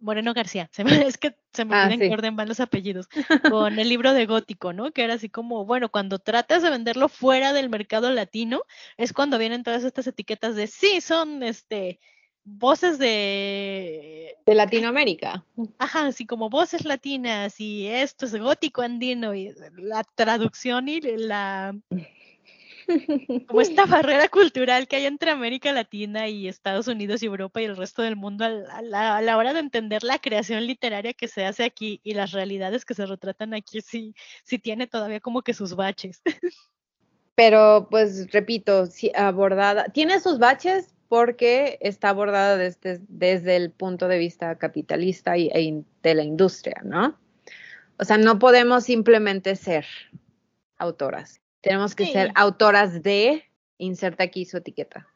Moreno García, se me, es que se me ah, sí. que orden van los apellidos, con el libro de gótico, ¿no? Que era así como, bueno, cuando tratas de venderlo fuera del mercado latino, es cuando vienen todas estas etiquetas de sí, son este voces de de Latinoamérica. Ajá, así como voces latinas y esto es gótico andino y la traducción y la como esta barrera cultural que hay entre América Latina y Estados Unidos y Europa y el resto del mundo a la, hora de entender la creación literaria que se hace aquí y las realidades que se retratan aquí, sí, sí tiene todavía como que sus baches. Pero, pues, repito, sí, abordada, tiene sus baches porque está abordada desde, desde el punto de vista capitalista y, e, de la industria, ¿no? O sea, no podemos simplemente ser autoras. Tenemos que sí. ser autoras de, inserta aquí su etiqueta.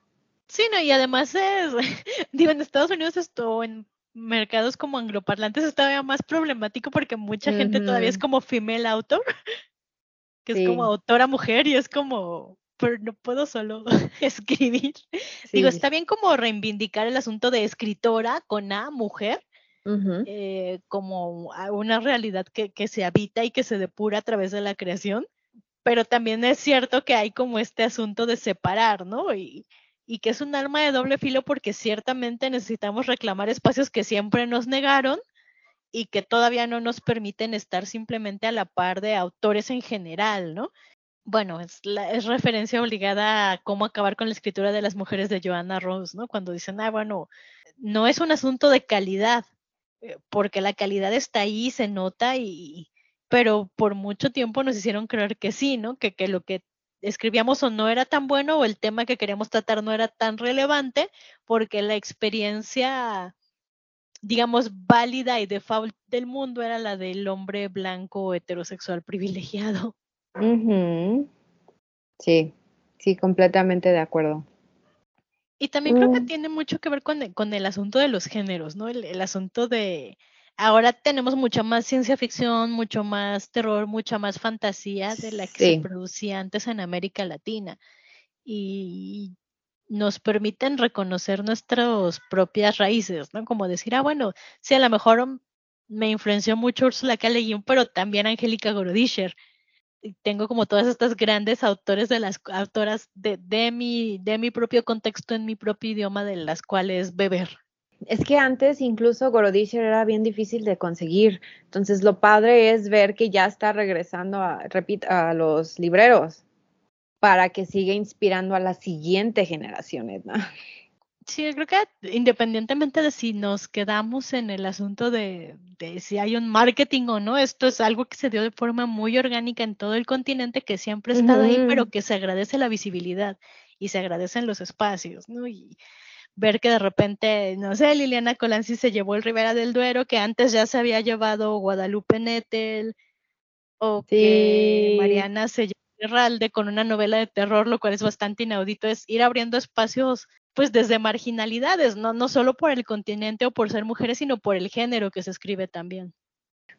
Sí, no, y además es, digo, en Estados Unidos esto, en mercados como angloparlantes es todavía más problemático porque mucha uh -huh. gente todavía es como female author, que sí. es como autora mujer y es como, pero no puedo solo escribir. Sí. Digo, está bien como reivindicar el asunto de escritora con A, mujer, Uh -huh. eh, como una realidad que, que se habita y que se depura a través de la creación pero también es cierto que hay como este asunto de separar, ¿no? Y, y, que es un arma de doble filo porque ciertamente necesitamos reclamar espacios que siempre nos negaron y que todavía no nos permiten estar simplemente a la par de autores en general, ¿no? Bueno, es, la, es referencia obligada a cómo acabar con la escritura de las mujeres de Joanna Rose, ¿no? Cuando dicen, ah, bueno, no es un asunto de calidad, eh, porque la calidad está ahí, se nota y, pero por mucho tiempo nos hicieron creer que sí, ¿no? Que, que lo que escribíamos o no era tan bueno o el tema que queríamos tratar no era tan relevante porque la experiencia, digamos, válida y default del mundo era la del hombre blanco heterosexual privilegiado. Uh -huh. Sí, sí, completamente de acuerdo. Y también mm. creo que tiene mucho que ver con el, con el asunto de los géneros, ¿no? El, el asunto de, ahora tenemos mucha más ciencia ficción, mucho más terror, mucha más fantasía de la que sí. se producía antes en América Latina. Y nos permiten reconocer nuestras propias raíces, ¿no? Como decir, ah, bueno, sí, a lo mejor me influenció mucho Ursula K. Le Guin, pero también Angélica Gorodischer. Y tengo como todas estas grandes autores de las autoras de, de, mi, de mi propio contexto en mi propio idioma de las cuales beber. Es que antes incluso Gorodischer era bien difícil de conseguir. Entonces lo padre es ver que ya está regresando a, repito, a los libreros para que siga inspirando a la siguiente generación, ¿no? Sí, creo que independientemente de si nos quedamos en el asunto de, de, si hay un marketing o no, esto es algo que se dio de forma muy orgánica en todo el continente, que siempre ha estado ahí, pero que se agradece la visibilidad y se agradecen los espacios, ¿no? Y, ver que de repente, no sé, Liliana Colanzi se llevó el Ribera del Duero, que antes ya se había llevado Guadalupe Nettel, o sí. que Mariana se llevó Herralde con una novela de terror, lo cual es bastante inaudito, es ir abriendo espacios pues desde marginalidades, no, no solo por el continente o por ser mujeres, sino por el género que se escribe también.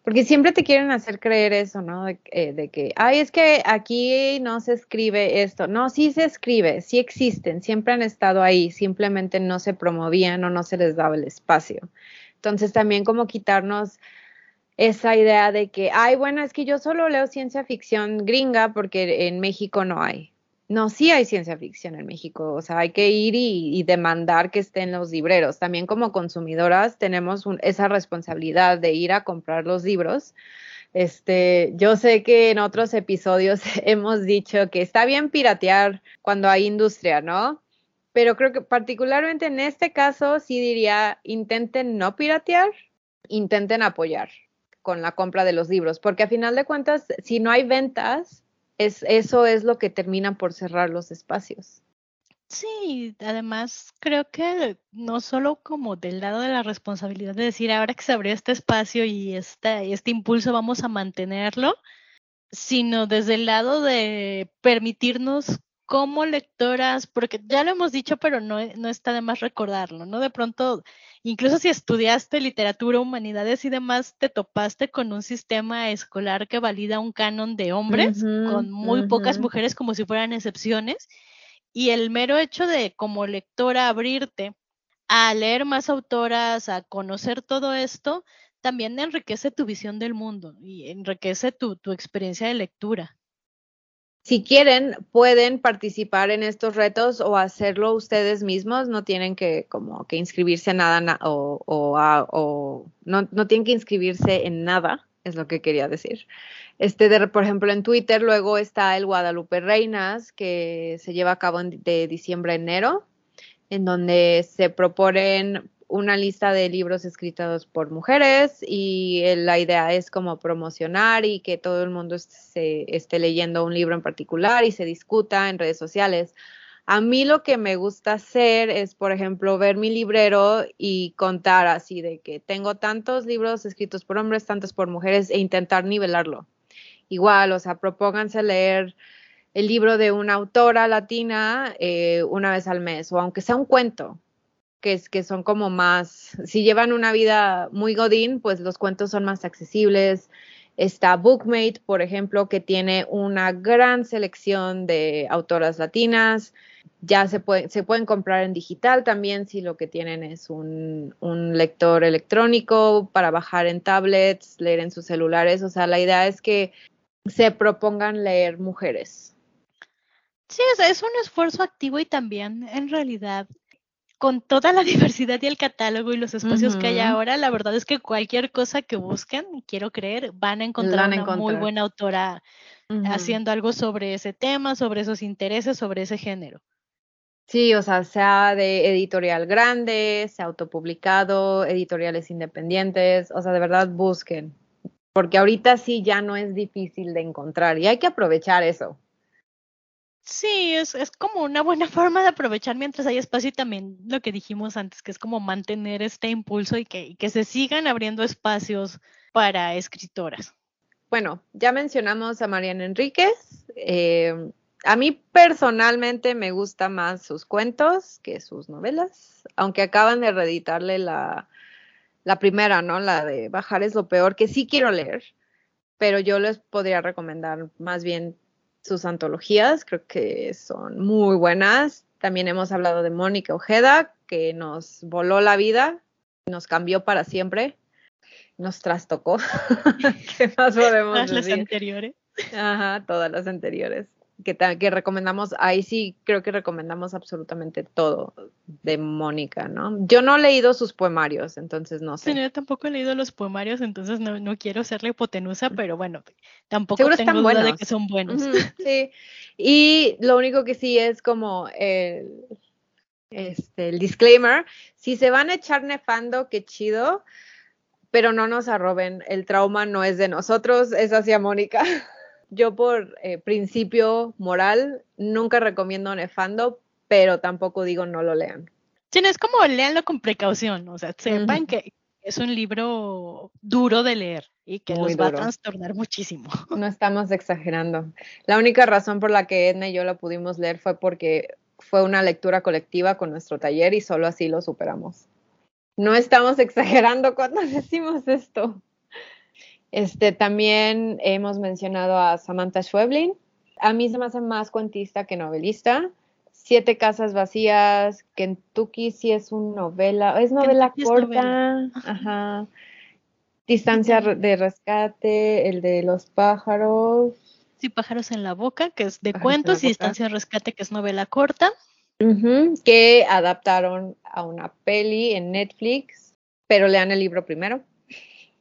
Porque siempre te quieren hacer creer eso, ¿no? De, eh, de, que, ay, es que aquí no se escribe esto. No, sí se escribe, sí existen, siempre han estado ahí, simplemente no se promovían o no se les daba el espacio. Entonces también como quitarnos esa idea de que, ay, bueno, es que yo solo leo ciencia ficción gringa porque en México no hay. No, sí hay ciencia ficción en México, o sea, hay que ir y, demandar que estén los libreros. También como consumidoras tenemos esa responsabilidad de ir a comprar los libros. Este, yo sé que en otros episodios hemos dicho que está bien piratear cuando hay industria, ¿no? Pero creo que particularmente en este caso sí diría, intenten no piratear, intenten apoyar con la compra de los libros, porque a final de cuentas, si no hay ventas, es, eso es lo que termina por cerrar los espacios. Sí, además creo que no solo como del lado de la responsabilidad de decir ahora que se abrió este espacio y este, este impulso vamos a mantenerlo, sino desde el lado de permitirnos como lectoras, porque ya lo hemos dicho, pero no, no está de más recordarlo, ¿no? De pronto incluso si estudiaste literatura, humanidades y demás, te topaste con un sistema escolar que valida un canon de hombres, con muy pocas mujeres como si fueran excepciones, y el mero hecho de como lectora abrirte a leer más autoras, a conocer todo esto, también enriquece tu visión del mundo y enriquece tu, tu experiencia de lectura. Si quieren, pueden participar en estos retos o hacerlo ustedes mismos, no tienen que como que inscribirse en nada o, o, no, no, tienen que inscribirse en nada, es lo que quería decir. Este, por ejemplo, en Twitter luego está el Guadalupe Reinas, que se lleva a cabo de diciembre a enero, en donde se proponen una lista de libros escritos por mujeres y la idea es como promocionar y que todo el mundo se, esté leyendo un libro en particular y se discuta en redes sociales. A mí lo que me gusta hacer es, por ejemplo, ver mi librero y contar así de que tengo tantos libros escritos por hombres, tantos por mujeres e intentar nivelarlo. Igual, o sea, propónganse leer el libro de una autora latina eh, una vez al mes o aunque sea un cuento, que, es, que son como más, si llevan una vida muy godín, pues los cuentos son más accesibles. Está Bookmate, por ejemplo, que tiene una gran selección de autoras latinas. Ya se, puede, se pueden comprar en digital también si lo que tienen es un, un lector electrónico para bajar en tablets, leer en sus celulares. O sea, la idea es que se propongan leer mujeres. Sí, es un esfuerzo activo y también en realidad con toda la diversidad y el catálogo y los espacios que hay ahora, la verdad es que cualquier cosa que busquen, quiero creer, van a encontrar una muy buena autora haciendo algo sobre ese tema, sobre esos intereses, sobre ese género. Sí, o sea, sea de editorial grande, sea autopublicado, editoriales independientes, o sea, de verdad busquen, porque ahorita sí ya no es difícil de encontrar y hay que aprovechar eso. Sí, es, es como una buena forma de aprovechar mientras hay espacio y también lo que dijimos antes, que es como mantener este impulso y que, que se sigan abriendo espacios para escritoras. Bueno, ya mencionamos a Mariana Enríquez. Eh, a mí personalmente me gusta más sus cuentos que sus novelas, aunque acaban de reeditarle la, la primera, ¿no? La de Bajar es lo peor, que sí quiero leer, pero yo les podría recomendar más bien sus antologías, creo que son muy buenas. También hemos hablado de Mónica Ojeda, que nos voló la vida, nos cambió para siempre, nos trastocó. ¿Qué más podemos Todas las anteriores. Ajá, todas las anteriores que, que recomendamos, ahí sí creo que recomendamos absolutamente todo de Mónica, ¿no? Yo no he leído sus poemarios, entonces no sé. yo tampoco he leído los poemarios, entonces no, no quiero serle hipotenusa, pero bueno, tampoco tengo duda de que son buenos. sí, y lo único que sí es como el, este, el disclaimer, si se van a echar nefando, qué chido, pero no nos arroben, el trauma no es de nosotros, es hacia Mónica. yo por eh, principio moral nunca recomiendo Nefando, pero tampoco digo no lo lean. Sí, es como leanlo con precaución, o sea, sepan que es un libro duro de leer y que los va a trastornar muchísimo. No estamos exagerando. La única razón por la que Edna y yo lo pudimos leer fue porque fue una lectura colectiva con nuestro taller y solo así lo superamos. No estamos exagerando cuando decimos esto. Este, también hemos mencionado a Samantha Schweblin. A mí se me hace más cuentista que novelista. Siete casas vacías, Kentucky sí es una novela, es novela Kentucky es corta, novela. ajá. Distancia de rescate, el de los pájaros, Sí, Pájaros en la Boca, que es de Pájaros cuentos, y. Distancia de Rescate, que es novela corta. que adaptaron a una peli en Netflix, pero lean el libro primero.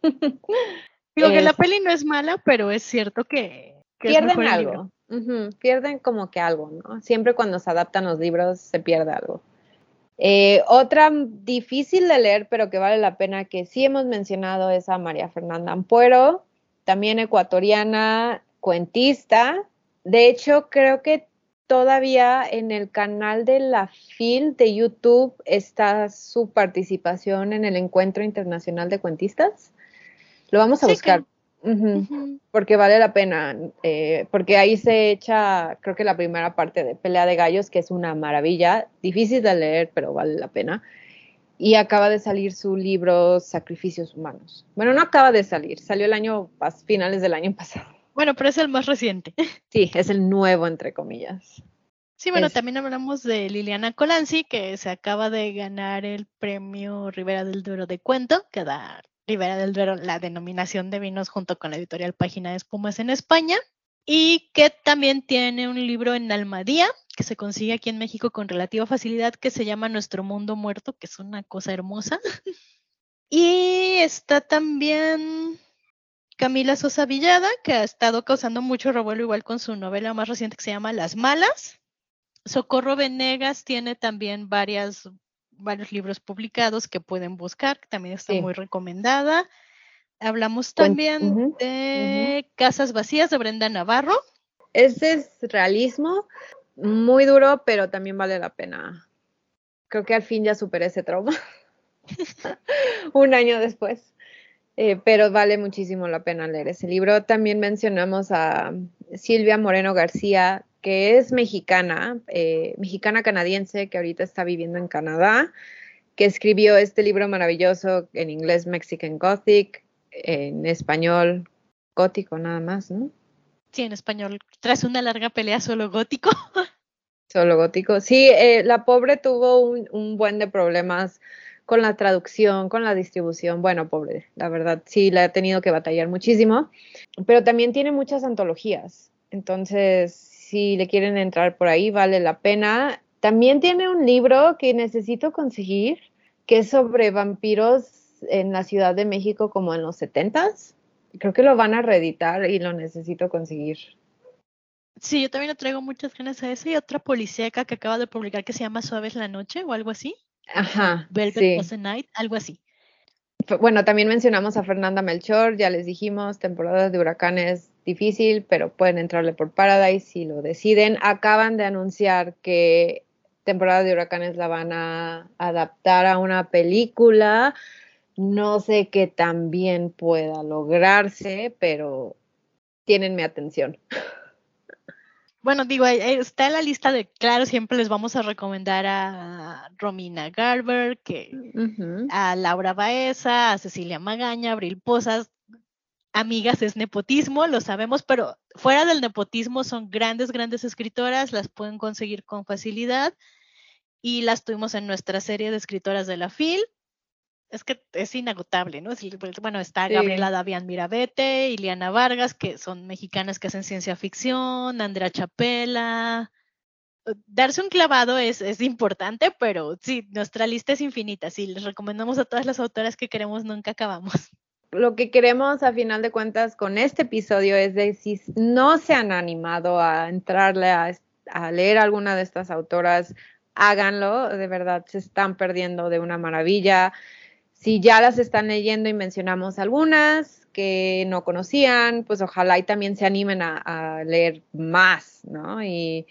Digo que la Es- peli no es mala, pero es cierto que, pierden algo, pierden como que algo, ¿no? Siempre cuando se adaptan los libros se pierde algo. Eh, otra difícil de leer, pero que vale la pena que sí hemos mencionado es a María Fernanda Ampuero, también ecuatoriana, cuentista. De hecho, creo que todavía en el canal de la FIL de YouTube está su participación en el Encuentro Internacional de Cuentistas. Lo vamos a Sí, que- buscar. Porque vale la pena, eh, porque ahí se echa, creo que la primera parte de Pelea de Gallos, que es una maravilla, difícil de leer, pero vale la pena. Y acaba de salir su libro Sacrificios Humanos. Bueno, no acaba de salir, salió el año, finales del año pasado. Bueno, pero es el más reciente. Sí, es el nuevo, entre comillas. Sí, bueno, Es- también hablamos de Liliana Colanzi, que se acaba de ganar el premio Rivera del Duero de Cuento, que da Rivera del Duero la denominación de vinos junto con la editorial Página de Espumas en España, y que también tiene un libro en Almadía, que se consigue aquí en México con relativa facilidad, que se llama Nuestro Mundo Muerto, que es una cosa hermosa. y está también Camila Sosa Villada, que ha estado causando mucho revuelo igual con su novela más reciente que se llama Las Malas. Socorro Venegas tiene también varias, varios libros publicados que pueden buscar, que también está Sí. muy recomendada. Hablamos también de Casas Vacías de Brenda Navarro. Ese es realismo, muy duro, pero también vale la pena. Creo que al fin ya superé ese trauma. Un año después. Eh, pero vale muchísimo la pena leer ese libro. También mencionamos a Silvia Moreno García, que es mexicana, eh, mexicana canadiense, que ahorita está viviendo en Canadá, que escribió este libro maravilloso en inglés Mexican Gothic, en español gótico nada más, ¿no? Sí, en español. Tras una larga pelea solo gótico. Solo gótico. Sí, eh, la pobre tuvo un, un buen de problemas con la traducción, con la distribución. Bueno, pobre, la verdad, sí, la ha tenido que batallar muchísimo, pero también tiene muchas antologías. Entonces, si le quieren entrar por ahí, vale la pena. También tiene un libro que necesito conseguir, que es sobre vampiros en la Ciudad de México como en los setentas. Creo que lo van a reeditar y lo necesito conseguir. Sí, yo también le traigo muchas ganas a ese y otra policíaca que acaba de publicar que se llama Suaves la Noche o algo así. Ajá. Velvet sí. was the Night, algo así. Bueno, también mencionamos a Fernanda Melchor, ya les dijimos, temporada de huracanes difícil, pero pueden entrarle por Paradise si lo deciden. Acaban de anunciar que temporada de huracanes la van a adaptar a una película. No sé qué tan bien pueda lograrse, pero tienen mi atención. Bueno, digo, está en la lista de, claro, siempre les vamos a recomendar a Romina Garber, que a Laura Baeza, a Cecilia Magaña, Abril Posas. Amigas, es nepotismo, lo sabemos, pero fuera del nepotismo son grandes, grandes escritoras, las pueden conseguir con facilidad y las tuvimos en nuestra serie de escritoras de la FIL. Es que es inagotable, ¿no? Bueno, está Sí. Gabriela Davián Mirabete, Iliana Vargas, que son mexicanas que hacen ciencia ficción, Andrea Chapela. Darse un clavado es, es importante, pero sí, nuestra lista es infinita. Sí, les recomendamos a todas las autoras que queremos, nunca acabamos. Lo que queremos a final de cuentas con este episodio es de si no se han animado a entrarle a, leer alguna de estas autoras, háganlo, de verdad se están perdiendo de una maravilla. Si ya las están leyendo y mencionamos algunas que no conocían, pues ojalá y también se animen a, a leer más, ¿no? Y,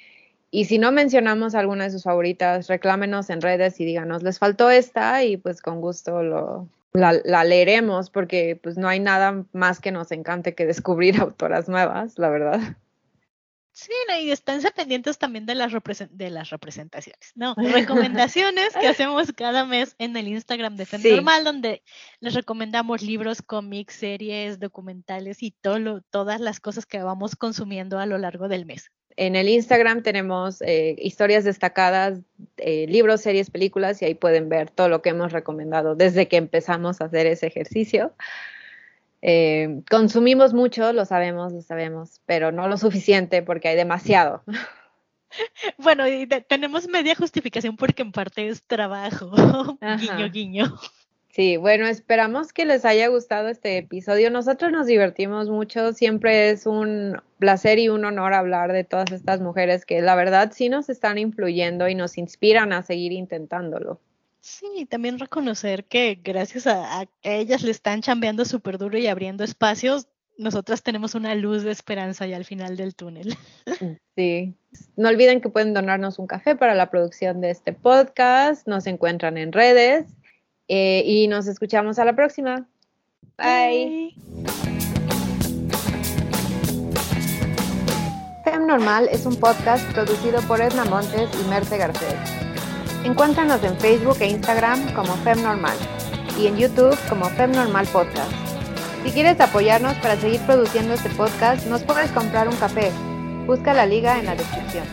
y si no mencionamos alguna de sus favoritas, reclámenos en redes y díganos, les faltó esta y pues con gusto lo, la, la, leeremos porque pues no hay nada más que nos encante que descubrir autoras nuevas, la verdad. Sí, no, y esténse pendientes también de las, de las representaciones, no, recomendaciones que hacemos cada mes en el Instagram de Fem Sí. Normal, donde les recomendamos libros, cómics, series, documentales y todo lo- todas las cosas que vamos consumiendo a lo largo del mes. En el Instagram tenemos eh, historias destacadas, eh, libros, series, películas y ahí pueden ver todo lo que hemos recomendado desde que empezamos a hacer ese ejercicio. Eh, consumimos mucho, lo sabemos, lo sabemos, pero no lo suficiente porque hay demasiado. Bueno, y de- tenemos media justificación porque en parte es trabajo. Ajá. Guiño, guiño. Sí, bueno, esperamos que les haya gustado este episodio. Nosotros nos divertimos mucho, siempre es un placer y un honor hablar de todas estas mujeres que la verdad sí nos están influyendo y nos inspiran a seguir intentándolo. Sí, también reconocer que gracias a, ellas le están chambeando súper duro y abriendo espacios, nosotras tenemos una luz de esperanza ya al final del túnel. Sí. No olviden que pueden donarnos un café para la producción de este podcast. Nos encuentran en redes eh, y nos escuchamos a la próxima. Bye. Fem Normal es un podcast producido por Edna Montes y Merce Garcés. Encuéntranos en Facebook e Instagram como Fem Normal y en YouTube como Fem Normal Podcast. Si quieres apoyarnos para seguir produciendo este podcast, nos puedes comprar un café. Busca la liga en la descripción.